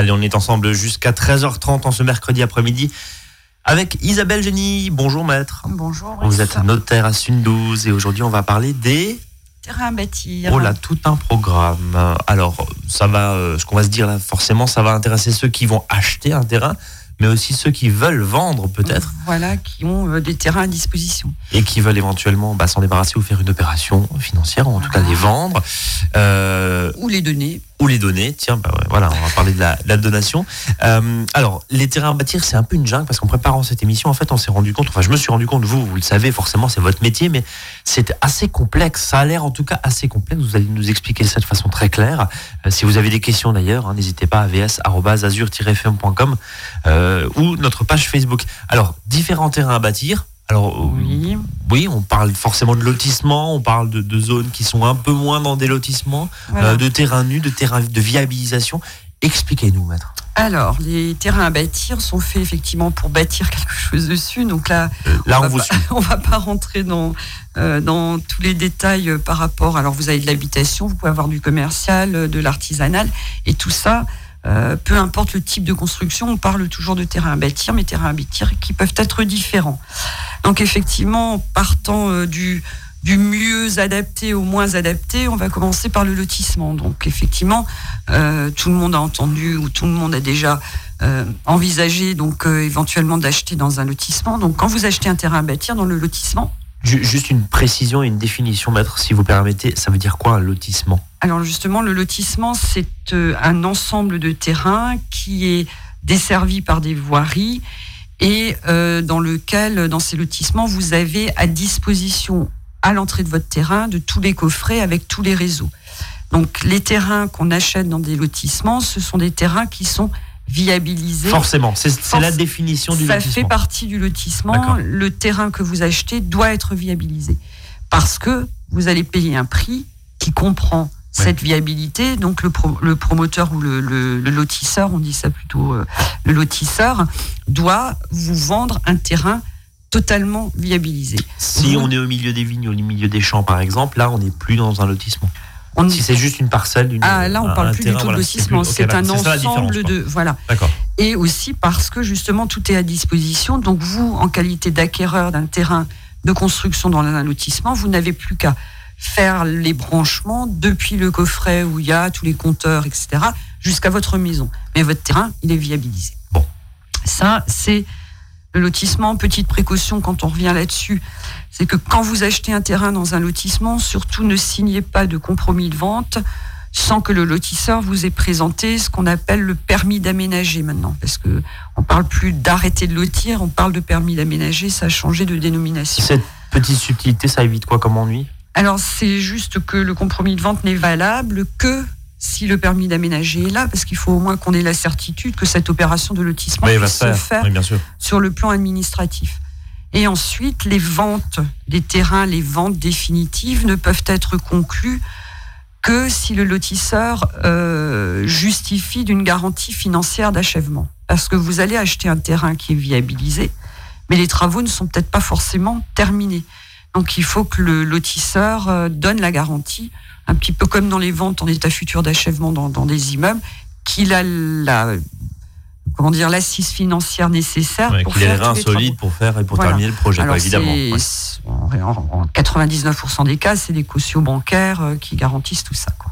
Allez, on est ensemble jusqu'à 13h30 en ce mercredi après-midi avec Isabelle Génie. Bonjour maître. Bonjour. Vous êtes notaire à Sundouze et aujourd'hui on va parler des terrains à bâtir. Oh là, tout un programme. Alors, ça va, euh, ce qu'on va se dire là, forcément, ça va intéresser ceux qui vont acheter un terrain, mais aussi ceux qui veulent vendre peut-être. Voilà, qui ont euh, des terrains à disposition. Et qui veulent éventuellement bah, s'en débarrasser ou faire une opération financière, ou en tout cas les vendre. Euh, ou les donner ou les donner. Tiens, bah voilà, on va parler de la, donation. Euh, alors, les terrains à bâtir, c'est un peu une jungle parce qu'en préparant cette émission, en fait, on s'est rendu compte, enfin, je me suis rendu compte, vous, vous le savez, forcément, c'est votre métier, mais c'est assez complexe. Ça a l'air en tout cas assez complexe. Vous allez nous expliquer ça de façon très claire. Euh, si vous avez des questions d'ailleurs, hein, n'hésitez pas à vs.azur-fm.com euh, ou notre page Facebook. Alors, différents terrains à bâtir. Alors, oui. oui, on parle forcément de lotissement, on parle de, zones qui sont un peu moins dans des lotissements, euh, de terrains nus, de terrains de viabilisation. Expliquez-nous, maître. Alors, les terrains à bâtir sont faits effectivement pour bâtir quelque chose dessus. Donc là, euh, là on, on, on va pas rentrer dans euh, dans tous les détails par rapport. Alors, vous avez de l'habitation, vous pouvez avoir du commercial, de l'artisanal, et tout ça. Peu importe le type de construction, on parle toujours de terrains à bâtir, mais terrains à bâtir qui peuvent être différents. Donc effectivement, partant euh, du, mieux adapté au moins adapté, on va commencer par le lotissement. Donc effectivement, euh, tout le monde a entendu ou tout le monde a déjà euh, envisagé donc éventuellement d'acheter dans un lotissement. Donc quand vous achetez un terrain à bâtir dans le lotissement, Juste une précision et une définition, maître, si vous permettez. Ça veut dire quoi un lotissement? Alors justement, le lotissement, c'est un ensemble de terrains qui est desservi par des voiries et euh, dans lequel, dans ces lotissements, vous avez à disposition à l'entrée de votre terrain de tous les coffrets avec tous les réseaux. Donc les terrains qu'on achète dans des lotissements, ce sont des terrains qui sont viabilisés. Forcément, c'est la définition du lotissement. Ça fait partie du lotissement. Le terrain que vous achetez doit être viabilisé parce que vous allez payer un prix qui comprend cette viabilité. Donc le, le promoteur ou le, le, lotisseur, on dit ça plutôt, euh, le lotisseur, doit vous vendre un terrain totalement viabilisé. Si on est au milieu des vignes, au milieu des champs par exemple, là on n'est plus dans un lotissement. On si c'est juste une parcelle, ah là on parle plus du tout de lotissement, c'est un ensemble de voilà. Et aussi parce que justement tout est à disposition. Donc vous, en qualité d'acquéreur d'un terrain de construction dans un lotissement, vous n'avez plus qu'à faire les branchements depuis le coffret où il y a tous les compteurs, etc., jusqu'à votre maison. Mais votre terrain, il est viabilisé. Bon. Ça, c'est le lotissement. Petite précaution quand on revient là-dessus, c'est que quand vous achetez un terrain dans un lotissement, surtout ne signez pas de compromis de vente sans que le lotisseur vous ait présenté ce qu'on appelle le permis d'aménager maintenant. Parce que on parle plus d'arrêter de lotir, on parle de permis d'aménager, ça a changé de dénomination. Cette petite subtilité, ça évite quoi comme ennui? Alors c'est juste que le compromis de vente n'est valable que si le permis d'aménager est là, parce qu'il faut au moins qu'on ait la certitude que cette opération de lotissement puisse se faire, sur le plan administratif. Et ensuite, les ventes des terrains, les ventes définitives ne peuvent être conclues que si le lotisseur euh, justifie d'une garantie financière d'achèvement. Parce que vous allez acheter un terrain qui est viabilisé, mais les travaux ne sont peut-être pas forcément terminés. Donc il faut que le lotisseur euh, donne la garantie, un petit peu comme dans les ventes en état futur d'achèvement dans, des immeubles, qu'il a la comment dire l'assise financière nécessaire pour qu'il ait les reins solides pour faire et pour terminer le projet, évidemment. En 99% des cas, c'est des cautions bancaires euh, qui garantissent tout ça. Quoi.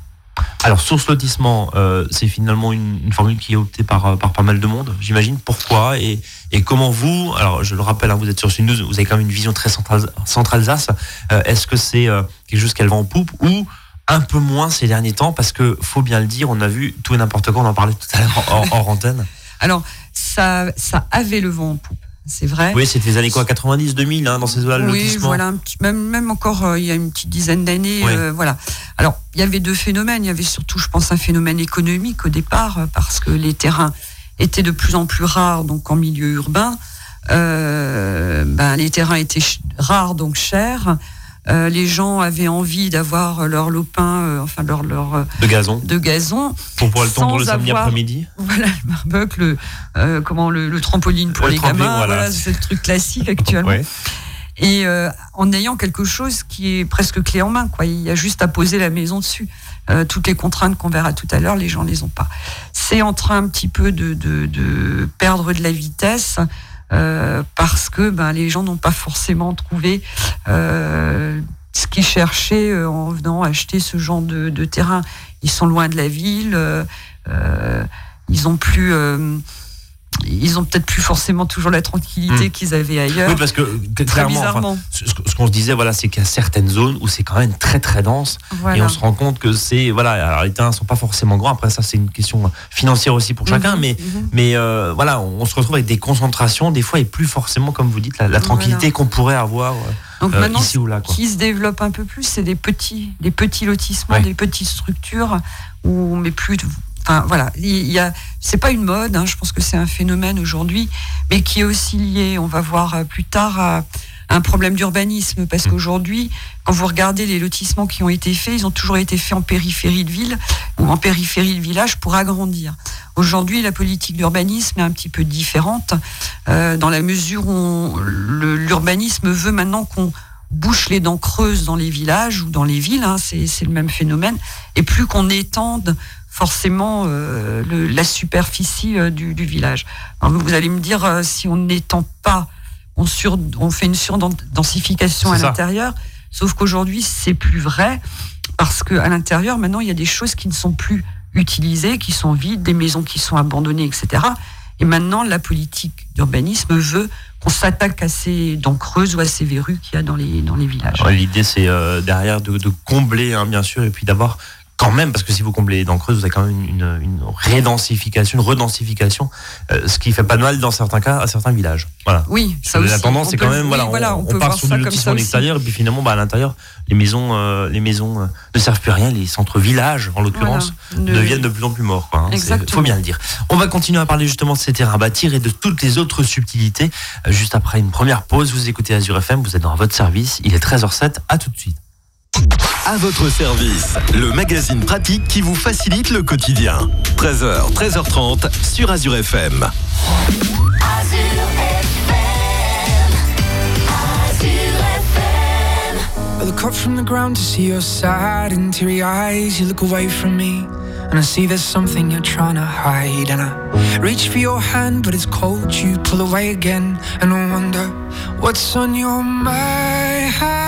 Alors, source lotissement, euh, c'est finalement une, formule qui est optée par, euh, par pas mal de monde, j'imagine. Pourquoi et, et, comment vous, alors je le rappelle, hein, vous êtes sur une vous avez quand même une vision très centrale, centrale euh, Est-ce que c'est quelque chose qu'elle va en poupe ou un peu moins ces derniers temps? Parce que faut bien le dire, on a vu tout et n'importe quoi, on en parlait tout à l'heure en, en, antenne. Alors, ça, ça avait le vent en poupe c'est vrai. Oui, c'était les années quoi, 90, 2000, hein, dans ces zones Oui, voilà, même, même encore euh, il y a une petite dizaine d'années. Euh, voilà. Alors, il y avait deux phénomènes. Il y avait surtout, je pense, un phénomène économique au départ, euh, parce que les terrains étaient de plus en plus rares, donc en milieu urbain. ben, les terrains étaient rares, donc chers. Euh, les gens avaient envie d'avoir leur lopin, euh, enfin leur leur euh, de gazon, de gazon, pour pouvoir le tendre le samedi après-midi. Voilà le barbecue, le comment le, trampoline pour les gamins, voilà, c'est le truc classique actuellement. et en ayant quelque chose qui est presque clé en main. Quoi. Il y a juste à poser la maison dessus. toutes les contraintes qu'on verra tout à l'heure, les gens les ont pas. C'est en train un petit peu de, de, de perdre de la vitesse. Euh, parce que ben, les gens n'ont pas forcément trouvé euh, ce qu'ils cherchaient euh, en venant acheter ce genre de, de, terrain. Ils sont loin de la ville, ils ont plus ils ont peut-être plus forcément toujours la tranquillité hmm. qu'ils avaient ailleurs. Oui, parce que clairement, ce, qu'on se disait, voilà, c'est qu'il y a certaines zones où c'est quand même très très dense, et on se rend compte que c'est, voilà, alors les terrains sont pas forcément grands. Après ça, c'est une question financière aussi pour chacun, mhm, mais mhm. mais euh, voilà, on, se retrouve avec des concentrations, des fois, et plus forcément, comme vous dites, la, tranquillité qu'on pourrait avoir. Euh, Donc maintenant, ici ou là, quoi. qui se développe un peu plus, c'est des petits, des petits lotissements, des petites structures où on met plus Enfin, voilà, il y a, c'est pas une mode, hein, je pense que c'est un phénomène aujourd'hui, mais qui est aussi lié, on va voir euh, plus tard, à un problème d'urbanisme, parce mmh. qu'aujourd'hui, quand vous regardez les lotissements qui ont été faits, ils ont toujours été faits en périphérie de ville ou en périphérie de village pour agrandir. Aujourd'hui, la politique d'urbanisme est un petit peu différente, euh, dans la mesure où l'urbanisme veut maintenant qu'on bouche les dents creuses dans les villages ou dans les villes, hein, c'est le même phénomène, et plus qu'on étende forcément euh, la superficie euh, du, village. vous allez me dire, euh, si on n'étend pas, on, sur, on fait une surdensification à l'intérieur, sauf qu'aujourd'hui, c'est plus vrai, parce qu'à l'intérieur, maintenant, il y a des choses qui ne sont plus utilisées, qui sont vides, des maisons qui sont abandonnées, etc. Et maintenant, la politique d'urbanisme veut qu'on s'attaque à ces dents creuses ou à ces verrues qu'il y a dans les, dans les villages. L'idée, c'est derrière de, combler, hein, bien sûr, et puis d'avoir quand même, parce que si vous comblez les dents creuses, vous avez quand même une, une rédensification, une redensification, euh, ce qui fait pas de mal dans certains cas à certains villages. Voilà. Oui, ça La tendance, c'est quand même, voilà, on, on, part sur du lotissement à l'extérieur, et puis finalement, bah, à l'intérieur, les maisons, euh, les maisons euh, ne servent plus à rien. Les centres-villages, en l'occurrence, deviennent de plus en plus morts. Il hein. faut bien le dire. On va continuer à parler justement de ces terrains à bâtir et de toutes les autres subtilités. juste après une première pause, vous écoutez Azure FM, vous êtes dans votre service. Il est 13h07. À tout de suite. À votre service, le magazine pratique qui vous facilite le quotidien. 13h, 13h30 sur Azure FM. Azure FM. Azure FM. I look up from the ground to see your sad and teary eyes. You look away from me. And I see there's something you're trying to hide. And I reach for your hand, but it's cold. You pull away again. And I wonder what's on your mind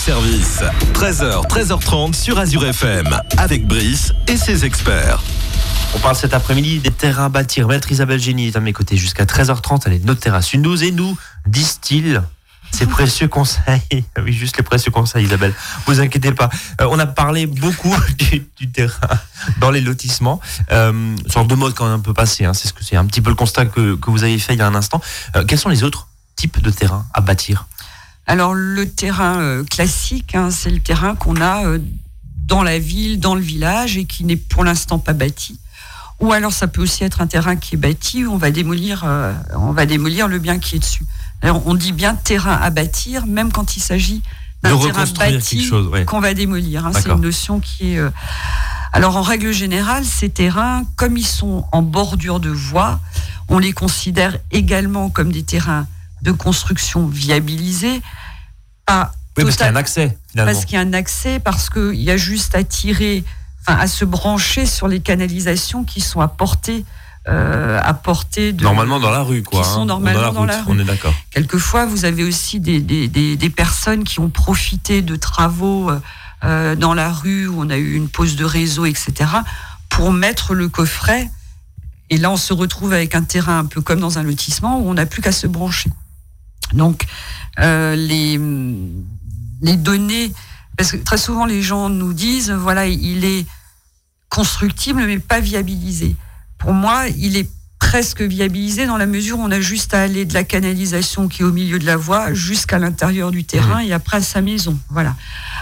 service. 13h, 13h30 sur Azure FM, avec Brice et ses experts. On parle cet après-midi des terrains à bâtir. Maître Isabelle Génie est à mes côtés jusqu'à 13h30. Elle est de notre terrasse. Une et nous disent-ils ces précieux conseils. Oui, juste les précieux conseils, Isabelle. Vous inquiétez pas. Euh, on a parlé beaucoup du, terrain dans les lotissements. Euh, sorte de mode quand même un peu passé. Hein. C'est ce que c'est un petit peu le constat que, vous avez fait il y a un instant. Euh, quels sont les autres types de terrains à bâtir? Alors le terrain euh, classique, hein, c'est le terrain qu'on a dans la ville, dans le village et qui n'est pour l'instant pas bâti. Ou alors ça peut aussi être un terrain qui est bâti, où on va démolir, on va démolir le bien qui est dessus on dit bien terrain à bâtir, même quand il s'agit d'un terrain bâti qu'on va démolir. Hein. c'est une notion qui est. Euh, alors en règle générale, ces terrains, comme ils sont en bordure de voie, on les considère également comme des terrains de construction viabilisés. Pas oui, parce qu'il y a un accès. Parce qu'il y a un accès, parce qu'il y a juste à tirer, enfin, à se brancher sur les canalisations qui sont à portée euh, à portée de normalement dans la rue quoi qui sont hein. normalement dans la, rue. On est d'accord. Quelquefois, vous avez aussi des, des, des, personnes qui ont profité de travaux euh, dans la rue où on a eu une pause de réseau, etc. pour mettre le coffret. Et là, on se retrouve avec un terrain un peu comme dans un lotissement où on n'a plus qu'à se brancher. Donc, euh, les, les données, parce que très souvent les gens nous disent, voilà, il est constructible mais pas viabilisé pour moi, il est presque viabilisé dans la mesure où on a juste à aller de la canalisation qui est au milieu de la voie jusqu'à l'intérieur du terrain mmh. et après à sa maison. Voilà.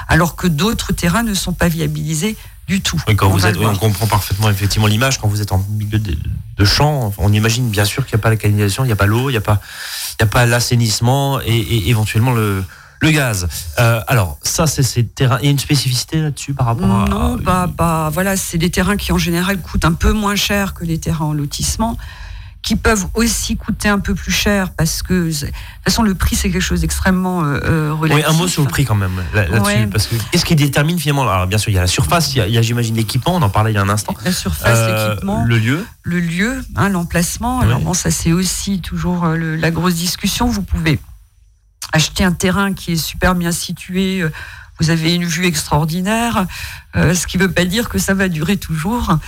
Alors que d'autres terrains ne sont pas viabilisés du tout. quand on, vous êtes, on comprend parfaitement effectivement l'image. Quand vous êtes en milieu de, champ, on imagine bien sûr qu'il n'y a pas la canalisation, il n'y a pas l'eau, il n'y a pas, il a pas l'assainissement et, éventuellement le, le gaz. Euh, alors, ça, c'est ces terrains. Il y a une spécificité là-dessus par rapport à. Non, bah, bah, voilà, c'est des terrains qui en général coûtent un peu moins cher que les terrains en lotissement, qui peuvent aussi coûter un peu plus cher parce que, de toute façon, le prix, c'est quelque chose d'extrêmement euh, relatif. Oui, un mot sur le prix quand même là-dessus. Parce que qu'est-ce qui détermine finalement Alors, bien sûr, il y a la surface, il y a, j'imagine, l'équipement, on en parlait il y a un instant. La surface, euh, l'équipement. Le lieu. Le lieu, hein, l'emplacement. Alors, bon, ça, c'est aussi toujours la grosse discussion. Vous pouvez acheter un terrain qui est super bien situé, euh, vous avez une vue extraordinaire, euh, ce qui ne veut pas dire que ça va durer toujours.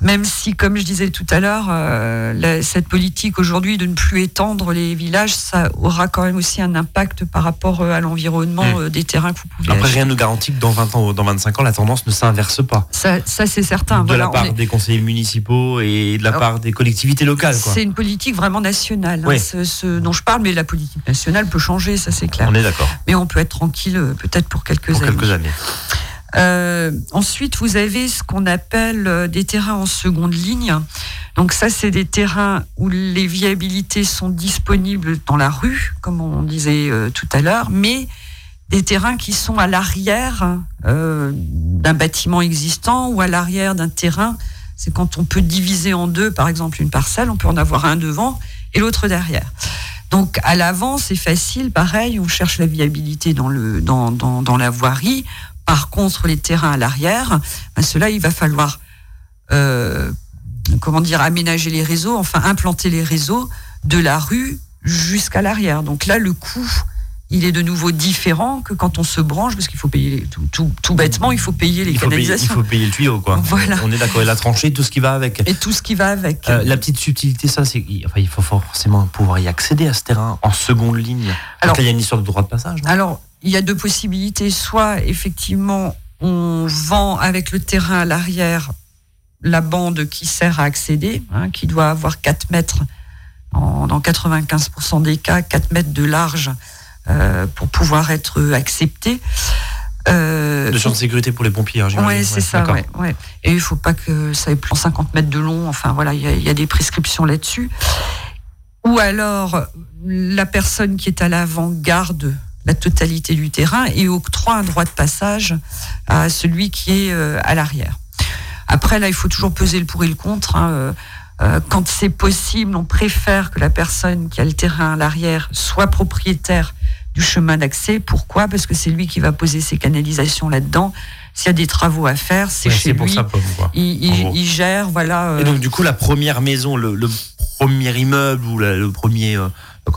Même si, comme je disais tout à l'heure, euh, cette politique aujourd'hui de ne plus étendre les villages, ça aura quand même aussi un impact par rapport à l'environnement mmh. des terrains que vous pouvez Après, rien ne garantit que dans 20 ans ou dans 25 ans, la tendance ne s'inverse pas. Ça, c'est certain. De la part des conseillers municipaux et de la part des collectivités locales. C'est une politique vraiment nationale, hein, ce, dont je parle, mais la politique nationale peut changer, ça c'est clair. On est d'accord. Mais on peut être tranquille peut-être pour quelques pour années. Quelques années. Euh, ensuite, vous avez ce qu'on appelle euh, des terrains en seconde ligne. Donc ça, c'est des terrains où les viabilités sont disponibles dans la rue, comme on disait euh, tout à l'heure, mais des terrains qui sont à l'arrière d'un bâtiment existant ou à l'arrière d'un terrain. C'est quand on peut diviser en deux, par exemple, une parcelle, on peut en avoir un devant et l'autre derrière. Donc à l'avant, c'est facile, pareil, on cherche la viabilité dans, le, dans, dans, dans la voirie. Par contre, les terrains à l'arrière, ben cela, il va falloir euh, comment dire aménager les réseaux, enfin implanter les réseaux de la rue jusqu'à l'arrière. Donc là, le coût, il est de nouveau différent que quand on se branche, parce qu'il faut payer tout, tout, bêtement, il faut payer les il canalisations. il faut payer le tuyau, quoi. Voilà. On est d'accord. Et la tranchée, tout ce qui va avec. Et tout ce qui va avec. Euh, la petite subtilité, ça, c'est enfin, il faut forcément pouvoir y accéder à ce terrain en seconde ligne. Alors, il y a une histoire de droit de passage. alors, il y a deux possibilités. Soit, effectivement, on vend avec le terrain à l'arrière la bande qui sert à accéder, hein, qui doit avoir 4 mètres, en, dans 95% des cas, 4 mètres de large euh, pour pouvoir être accepté. Euh, de champ de sécurité pour les pompiers, hein, Oui, c'est ça. Ouais, Et il ne faut pas que ça ait plus de 50 mètres de long. Enfin, voilà, il y, y, a des prescriptions là-dessus. Ou alors, la personne qui est à l'avant-garde la totalité du terrain et octroie un droit de passage à celui qui est euh, à l'arrière. Après, là, il faut toujours peser le pour et le contre. Hein, euh, euh, quand c'est possible, on préfère que la personne qui a le terrain à l'arrière soit propriétaire du chemin d'accès. Pourquoi? Parce que c'est lui qui va poser ses canalisations là-dedans. S'il y a des travaux à faire, c'est chez lui. Ça, il, gère, voilà. Et donc, du coup, la première maison, le, premier immeuble ou le premier,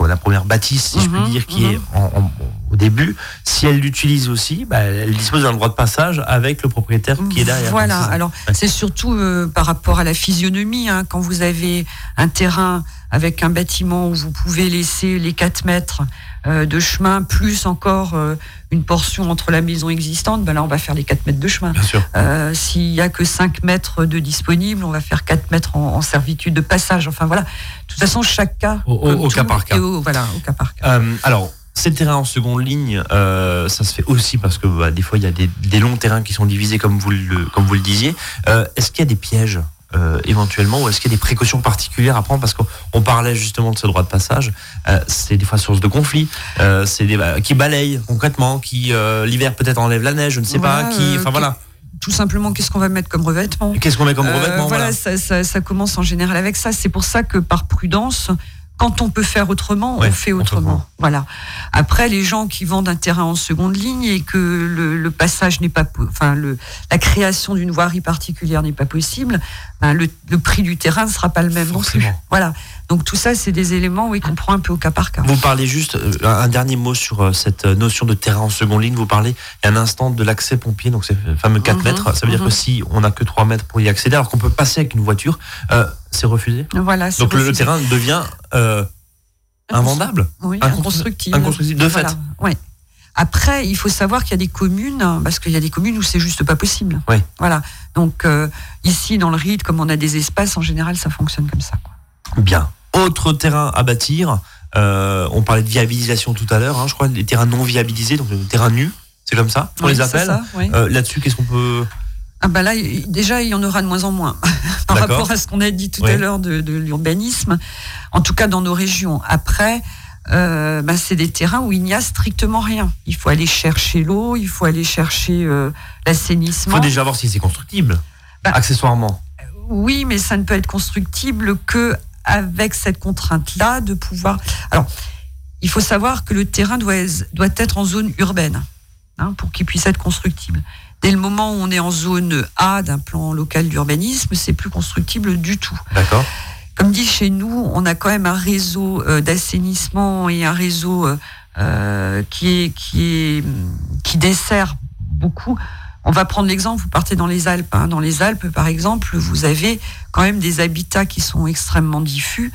la première bâtisse, si je puis mhm, dire, qui est mhm. en au début, si elle l'utilise aussi, bah, elle dispose d'un droit de passage avec le propriétaire qui est derrière. Voilà, alors c'est surtout euh, par rapport à la physionomie. Hein, quand vous avez un terrain avec un bâtiment où vous pouvez laisser les 4 mètres euh, de chemin, plus encore euh, une portion entre la maison existante, ben là on va faire les 4 mètres de chemin. Euh, S'il n'y a que 5 mètres de disponible, on va faire 4 mètres en, servitude de passage. Enfin voilà, de toute façon chaque cas. Au, cas par cas. voilà, au cas par cas. alors, ces terrains en seconde ligne, ça se fait aussi parce que bah, des fois il y a des, des, longs terrains qui sont divisés comme vous le, comme vous le disiez. Est-ce qu'il y a des pièges? Euh, éventuellement ou est-ce qu'il y a des précautions particulières à prendre parce qu'on parlait justement de ce droit de passage euh, c'est des fois source de conflit euh, c'est des bah, qui balayent concrètement qui l'hiver peut-être enlève la neige je ne sais pas qui enfin voilà. Tout simplement qu'est-ce qu'on va mettre comme revêtement qu'est-ce qu'on met comme revêtement voilà, Ça, ça, ça, commence en général avec ça. C'est pour ça que par prudence quand on peut faire autrement, on fait autrement. Voilà. Après, les gens qui vendent un terrain en seconde ligne et que le, passage n'est pas, enfin, le, la création d'une voirie particulière n'est pas possible, ben le, prix du terrain ne sera pas le même non plus. Voilà. Donc tout ça, c'est des éléments oui, qu'on prend un peu au cas par cas. Vous parlez juste, euh, un dernier mot sur euh, cette euh, notion de terrain en seconde ligne. Vous parlez un instant de l'accès pompier, donc c'est fameux 4 mhm. mètres. Ça veut dire mhm. que si on n'a que 3 mètres pour y accéder, alors qu'on peut passer avec une voiture, c'est refusé. Voilà. Donc Le, terrain devient invendable Oui, inconstructible. Inconstructible, de fait. Après, il faut savoir qu'il y a des communes, parce qu'il y a des communes où c'est juste pas possible. Oui. Voilà. Donc ici, dans le RID, comme on a des espaces, en général, ça fonctionne comme ça. Quoi. Bien. Autre terrain à bâtir, euh, on parlait de viabilisation tout à l'heure, hein, je crois, les terrains non viabilisés, donc les terrains nus, c'est comme ça, on les appelle. Euh, là-dessus, qu'est-ce qu'on peut... Ah bah là, déjà, il y en aura de moins en moins par rapport à ce qu'on a dit tout à l'heure de, l'urbanisme, en tout cas dans nos régions. Après, euh, bah, c'est des terrains où il n'y a strictement rien. Il faut aller chercher l'eau, il faut aller chercher l'assainissement. Il faut déjà voir si c'est constructible, bah, accessoirement. Oui, mais ça ne peut être constructible que avec cette contrainte-là de pouvoir. Alors, il faut savoir que le terrain doit, doit être en zone urbaine hein, pour qu'il puisse être constructible. Dès le moment où on est en zone A d'un plan local d'urbanisme, c'est plus constructible du tout. D'accord. Comme dit chez nous, on a quand même un réseau euh, d'assainissement et un réseau euh, euh, qui est qui est qui dessert beaucoup. On va prendre l'exemple, vous partez dans les Alpes. Hein. Dans les Alpes, par exemple, vous avez quand même des habitats qui sont extrêmement diffus.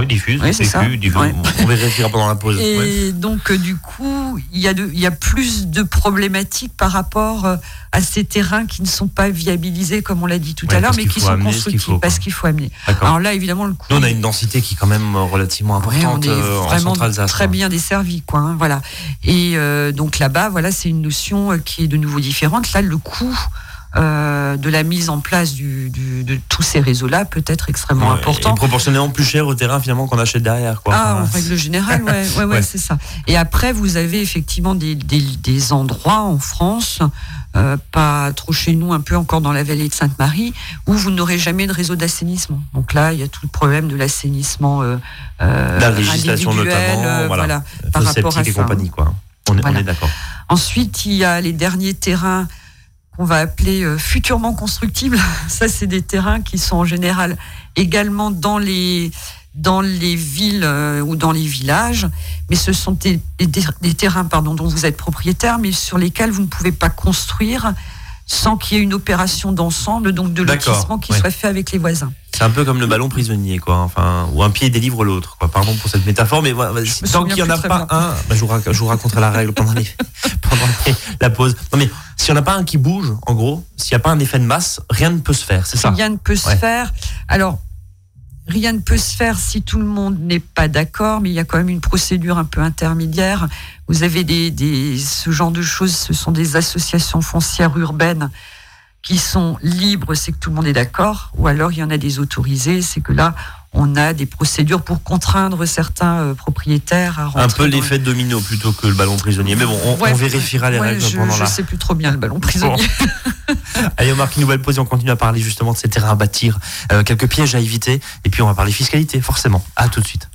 Oui, diffus, oui, c'est ça. Diffus. On vérifiera pendant la pause. Et donc, euh, du coup, il y, a il y a plus de problématiques par rapport euh, à ces terrains qui ne sont pas viabilisés, comme on l'a dit tout à l'heure, mais qui sont constructifs parce qu'il faut amener. Alors là, évidemment, le coût. Nous, on a une densité qui est quand même relativement importante. on est euh, vraiment très bien desservi, quoi. Hein, voilà. Et euh, donc là-bas, voilà, c'est une notion euh, qui est de nouveau différente. Là, le coût. De la mise en place du, de tous ces réseaux-là peut être extrêmement important. Et proportionnellement plus cher au terrain finalement qu'on achète derrière. Quoi. Ah, en règle générale, ouais, ouais, ouais, c'est ça. Et après, vous avez effectivement des, des, des endroits en France euh, pas trop chez nous, un peu encore dans la vallée de Sainte-Marie, où vous n'aurez jamais de réseau d'assainissement. Donc là, il y a tout le problème de l'assainissement. Euh, euh la législation notamment, euh, voilà, par rapport à ça. compagnie, quoi. On est, on est d'accord. Ensuite, il y a les derniers terrains qu'on va appeler futurement constructibles. Ça, c'est des terrains qui sont en général également dans les dans les villes euh, ou dans les villages, mais ce sont des, terrains pardon, dont vous êtes propriétaire, mais sur lesquels vous ne pouvez pas construire sans qu'il y ait une opération d'ensemble, donc de lotissement qui soit fait avec les voisins. C'est un peu comme le ballon prisonnier, quoi. Enfin, ou un pied délivre l'autre, quoi. Pardon pour cette métaphore, mais tant qu'il n'y en a pas un, bah, je, vous raconterai la règle pendant, pendant la pause. Non, mais s'il n'y en a pas un qui bouge, en gros, s'il n'y a pas un effet de masse, rien ne peut se faire, c'est ça? Rien ne peut se faire. Alors, rien ne peut se faire si tout le monde n'est pas d'accord, mais il y a quand même une procédure un peu intermédiaire. Vous avez des, ce genre de choses, ce sont des associations foncières urbaines qui sont libres, c'est que tout le monde est d'accord, ou alors il y en a des autorisés, c'est que là, on a des procédures pour contraindre certains euh, propriétaires à rentrer. Un peu l'effet de domino plutôt que le ballon prisonnier. Mais bon, on, vérifiera les règles je, pendant je ne sais plus trop bien le ballon prisonnier. Allez, on marque une nouvelle pause et on continue à parler justement de ces terrains à bâtir, euh, quelques pièges à éviter, et puis on va parler fiscalité, forcément. À tout de suite.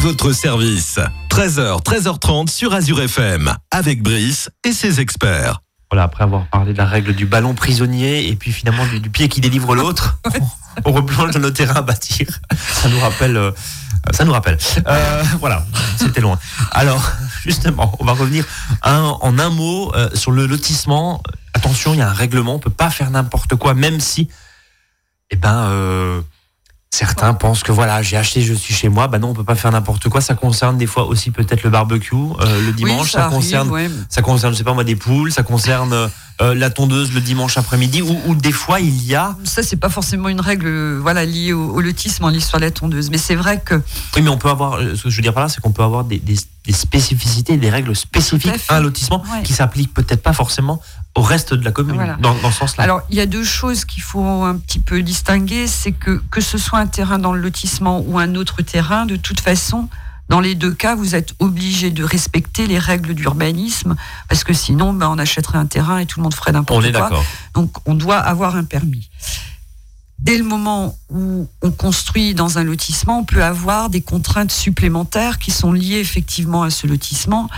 Votre service. 13h, 13h30 sur Azure FM, avec Brice et ses experts. Voilà, après avoir parlé de la règle du ballon prisonnier et puis finalement du, pied qui délivre l'autre, on, replonge dans nos terrains à bâtir. Ça nous rappelle. Euh, ça nous rappelle. Euh, voilà, c'était loin. Alors, justement, on va revenir en un mot euh, sur le lotissement. Attention, il y a un règlement, on peut pas faire n'importe quoi, même si, eh ben, Certains pensent que voilà, j'ai acheté, je suis chez moi. Bah non, on peut pas faire n'importe quoi. Ça concerne des fois aussi peut-être le barbecue euh, le dimanche. ça, concerne, ça concerne, je sais pas moi, des poules. Ça concerne euh, la tondeuse le dimanche après-midi. Ou, des fois il y a. Ça c'est pas forcément une règle, voilà, liée au, au lotisme en l'histoire de la tondeuse. Mais c'est vrai que. Oui, mais on peut avoir. Euh, ce que je veux dire par là, c'est qu'on peut avoir des, des, des, spécificités, des règles spécifiques à, un lotissement qui s'appliquent peut-être pas forcément au reste de la commune, dans, ce sens-là. Alors, il y a deux choses qu'il faut un petit peu distinguer, c'est que que ce soit un terrain dans le lotissement ou un autre terrain, de toute façon, dans les deux cas, vous êtes obligé de respecter les règles d'urbanisme, parce que sinon, ben, on achèterait un terrain et tout le monde ferait n'importe quoi. On est d'accord. Donc, on doit avoir un permis dès le moment où on construit dans un lotissement, on peut avoir des contraintes supplémentaires qui sont liées effectivement à ce lotissement.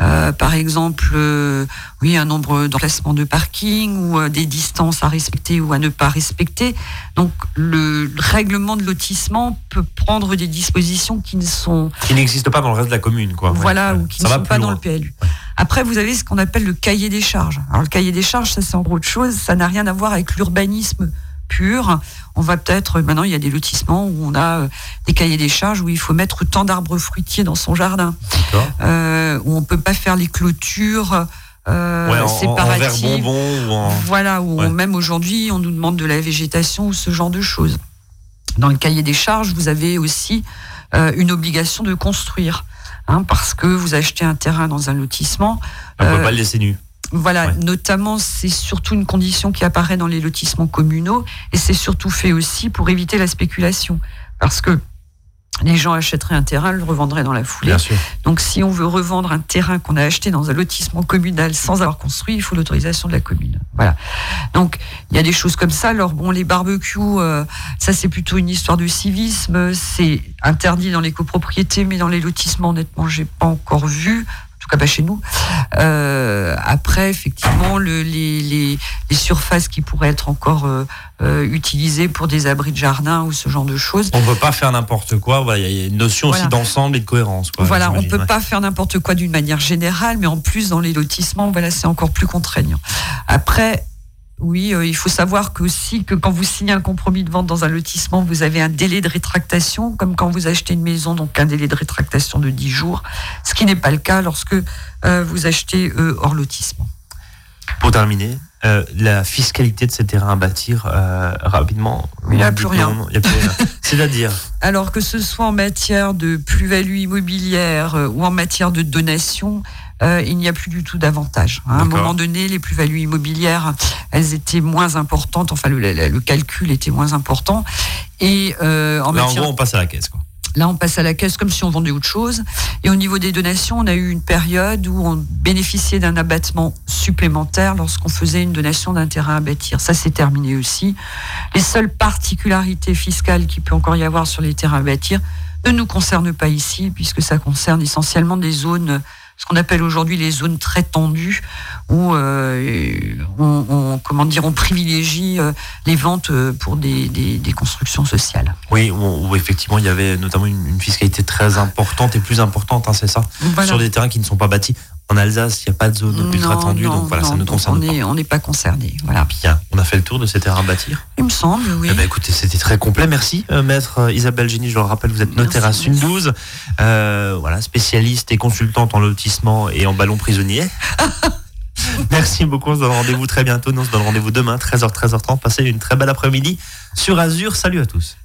Euh, par exemple, euh, oui, un nombre d'emplacements de parking ou euh, des distances à respecter ou à ne pas respecter. Donc, le règlement de lotissement peut prendre des dispositions qui ne sont qui n'existent pas dans le reste de la commune, quoi. Voilà, ou qui ne sont pas dans le PLU. Après, vous avez ce qu'on appelle le cahier des charges. Alors, le cahier des charges, ça c'est en autre chose. Ça n'a rien à voir avec l'urbanisme pur. On va peut-être, maintenant il y a des lotissements où on a euh, des cahiers des charges où il faut mettre tant d'arbres fruitiers dans son jardin, euh, où on peut pas faire les clôtures. Euh, séparatives. Voilà, où même aujourd'hui on nous demande de la végétation ou ce genre de choses. Dans le cahier des charges, vous avez aussi euh, une obligation de construire, hein, parce que vous achetez un terrain dans un lotissement. On ne peut pas le laisser nu. Voilà, notamment, c'est surtout une condition qui apparaît dans les lotissements communaux et c'est surtout fait aussi pour éviter la spéculation. Parce que les gens achèteraient un terrain, le revendraient dans la foulée. Donc, si on veut revendre un terrain qu'on a acheté dans un lotissement communal sans avoir construit, il faut l'autorisation de la commune. Voilà. Donc, il y a des choses comme ça. Alors, bon, les barbecues, euh, ça, c'est plutôt une histoire de civisme. C'est interdit dans les copropriétés, mais dans les lotissements, honnêtement, j'ai pas encore vu tout cas pas chez nous. Euh, après, effectivement, le, les, les, les, surfaces qui pourraient être encore euh, euh, utilisées pour des abris de jardin ou ce genre de choses. On ne peut pas faire n'importe quoi. Voilà, il y a une notion aussi d'ensemble et de cohérence. Quoi, voilà, on ne peut pas faire n'importe quoi d'une manière générale, mais en plus dans les lotissements, voilà, c'est encore plus contraignant. Après, oui, euh, il faut savoir que aussi que quand vous signez un compromis de vente dans un lotissement, vous avez un délai de rétractation, comme quand vous achetez une maison, donc un délai de rétractation de 10 jours, ce qui n'est pas le cas lorsque euh, vous achetez euh, hors lotissement. Pour terminer, la fiscalité de ces terrains à bâtir rapidement. Il n'y a plus rien. C'est-à-dire Alors que ce soit en matière de plus-value immobilière ou en matière de donation, euh, il n'y a plus du tout d'avantage. Hein. À un moment donné, les plus-values immobilières, elles étaient moins importantes. Enfin, le, calcul était moins important. Et euh, en Là, en gros, on passe à la caisse, quoi. Là, on passe à la caisse comme si on vendait autre chose. Et au niveau des donations, on a eu une période où on bénéficiait d'un abattement supplémentaire lorsqu'on faisait une donation d'un terrain à bâtir. Ça, c'est terminé aussi. Les seules particularités fiscales qu'il peut encore y avoir sur les terrains à bâtir ne nous concernent pas ici, puisque ça concerne essentiellement des zones ce qu'on appelle aujourd'hui les zones très tendues, où euh, on, comment dire, on privilégie euh, les ventes euh, pour des, constructions sociales. Oui, où, effectivement il y avait notamment une, fiscalité très importante et plus importante, hein, c'est ça, sur des terrains qui ne sont pas bâtis. En Alsace, il n'y a pas de zone ultra tendue, donc voilà, ça ne concerne on pas. On n'est pas concerné. Voilà. Bien, on a fait le tour de ces terrains à bâtir? Il me semble, oui. Eh ben, écoutez, c'était très complet. Merci, euh, maître euh, Isabelle Génie. Je le rappelle, vous êtes notaire à Sundouze, euh, voilà, spécialiste et consultante en lotissement et en ballon prisonnier. Merci beaucoup. On se donne rendez-vous très bientôt. Nous, on se donne rendez-vous demain, 13h, 13h30. Passez une très belle après-midi sur Azure. Salut à tous.